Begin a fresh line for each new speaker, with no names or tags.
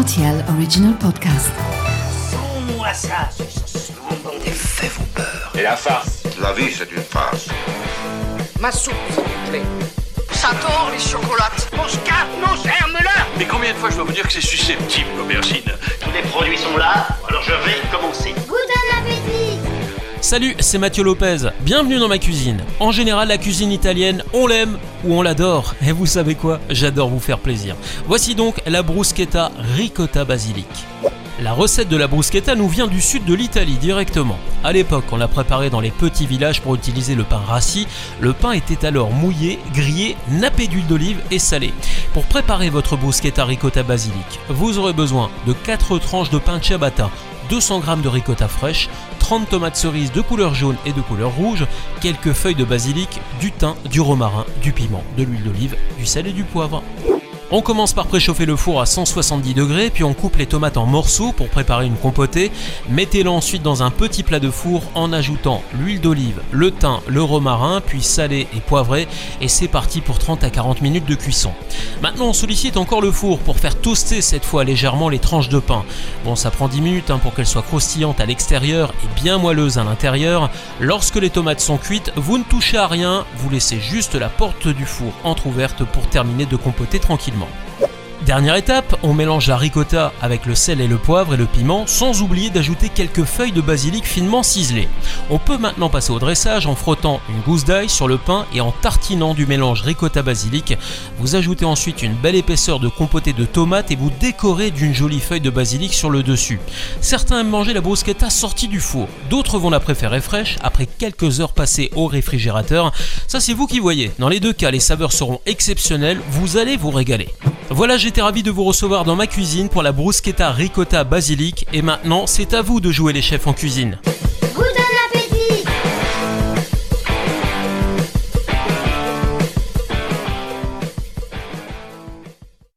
RTL Original Podcast.
Sans-moi ça, ce
Les faits vous peur.
Et la farce
La vie, c'est une farce.
Ma soupe, s'il vous plaît.
Ça tord les chocolates.
Mon scarpe, mon germe-là
Mais combien de fois je dois vous dire que c'est susceptible, l'aubergine?
Tous les produits sont là, alors je vais.
Salut, c'est Mathieu Lopez. Bienvenue dans ma cuisine. En général, la cuisine italienne, on l'aime ou on l'adore. Et vous savez quoi? J'adore vous faire plaisir. Voici donc la bruschetta ricotta basilic. La recette de la bruschetta nous vient du sud de l'Italie directement. À l'époque, on la préparait dans les petits villages pour utiliser le pain rassis. Le pain était alors mouillé, grillé, nappé d'huile d'olive et salé. Pour préparer votre bruschetta ricotta basilic, vous aurez besoin de 4 tranches de pain ciabatta, 200 g de ricotta fraîche, 30 tomates cerises de couleur jaune et de couleur rouge, quelques feuilles de basilic, du thym, du romarin, du piment, de l'huile d'olive, du sel et du poivre. On commence par préchauffer le four à 170 degrés, puis on coupe les tomates en morceaux pour préparer une compotée. Mettez-le ensuite dans un petit plat de four en ajoutant l'huile d'olive, le thym, le romarin, puis salé et poivré. Et c'est parti pour 30 à 40 minutes de cuisson. Maintenant, on sollicite encore le four pour faire toaster cette fois légèrement les tranches de pain. Bon, ça prend 10 minutes hein, pour qu'elles soient croustillantes à l'extérieur et bien moelleuses à l'intérieur. Lorsque les tomates sont cuites, vous ne touchez à rien, vous laissez juste la porte du four entrouverte pour terminer de compoter tranquillement. mismo. Dernière étape, on mélange la ricotta avec le sel et le poivre et le piment, sans oublier d'ajouter quelques feuilles de basilic finement ciselées. On peut maintenant passer au dressage en frottant une gousse d'ail sur le pain et en tartinant du mélange ricotta-basilic. Vous ajoutez ensuite une belle épaisseur de compoté de tomates et vous décorez d'une jolie feuille de basilic sur le dessus. Certains aiment manger la bruschetta sortie du four, d'autres vont la préférer fraîche après quelques heures passées au réfrigérateur. Ça c'est vous qui voyez. Dans les deux cas, les saveurs seront exceptionnelles, vous allez vous régaler. Voilà, j'étais ravi de vous recevoir dans ma cuisine pour la bruschetta ricotta basilic et maintenant c'est à vous de jouer les chefs en cuisine.